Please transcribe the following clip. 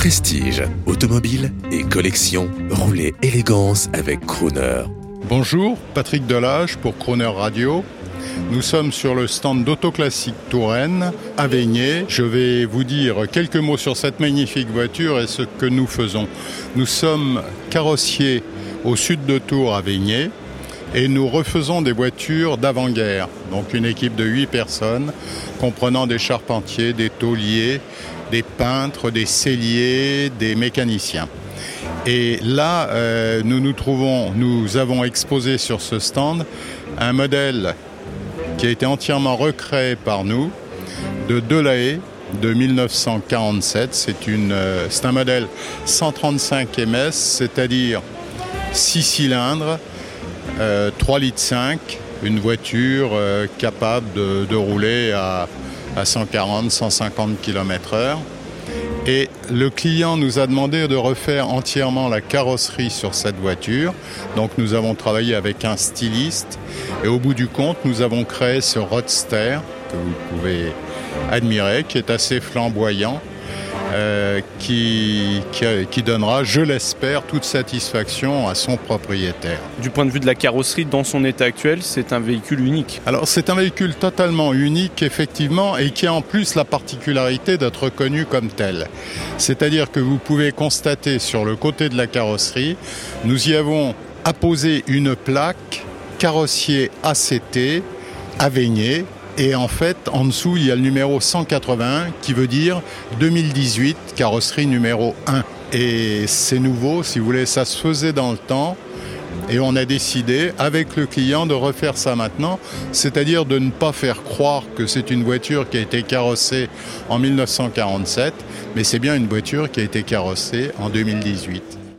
Prestige, automobile et collection, roulez élégance avec Crooner. Bonjour, Patrick Delage pour Crooner Radio. Nous sommes sur le stand d'Autoclassique Touraine à Veigné. Je vais vous dire quelques mots sur cette magnifique voiture et ce que nous faisons. Nous sommes carrossiers au sud de Tours à Veigné et nous refaisons des voitures d'avant-guerre. Donc une équipe de 8 personnes comprenant des charpentiers, des tauliers, des peintres, des celliers, des mécaniciens. Et là, euh, nous nous trouvons, nous avons exposé sur ce stand un modèle qui a été entièrement recréé par nous de Delahaye de 1947. C'est une, euh, c'est un modèle 135 ms, c'est-à-dire 6 cylindres, 3 euh, litres 5, une voiture euh, capable de, rouler à, à 140-150 km/h. Et le client nous a demandé de refaire entièrement la carrosserie sur cette voiture. Donc nous avons travaillé avec un styliste et au bout du compte, nous avons créé ce roadster que vous pouvez admirer, qui est assez flamboyant euh, qui, qui, donnera, je l'espère, toute satisfaction à son propriétaire. Du point de vue de la carrosserie, dans son état actuel, c'est un véhicule unique. Alors c'est un véhicule totalement unique, effectivement, et qui a en plus la particularité d'être reconnu comme tel. C'est-à-dire que vous pouvez constater sur le côté de la carrosserie, nous y avons apposé une plaque carrossier ACT à Veigné et en fait, en dessous, il y a le numéro 181 qui veut dire 2018, carrosserie numéro 1. Et c'est nouveau, si vous voulez, ça se faisait dans le temps. Et on a décidé avec le client de refaire ça maintenant, c'est-à-dire de ne pas faire croire que c'est une voiture qui a été carrossée en 1947, mais c'est bien une voiture qui a été carrossée en 2018.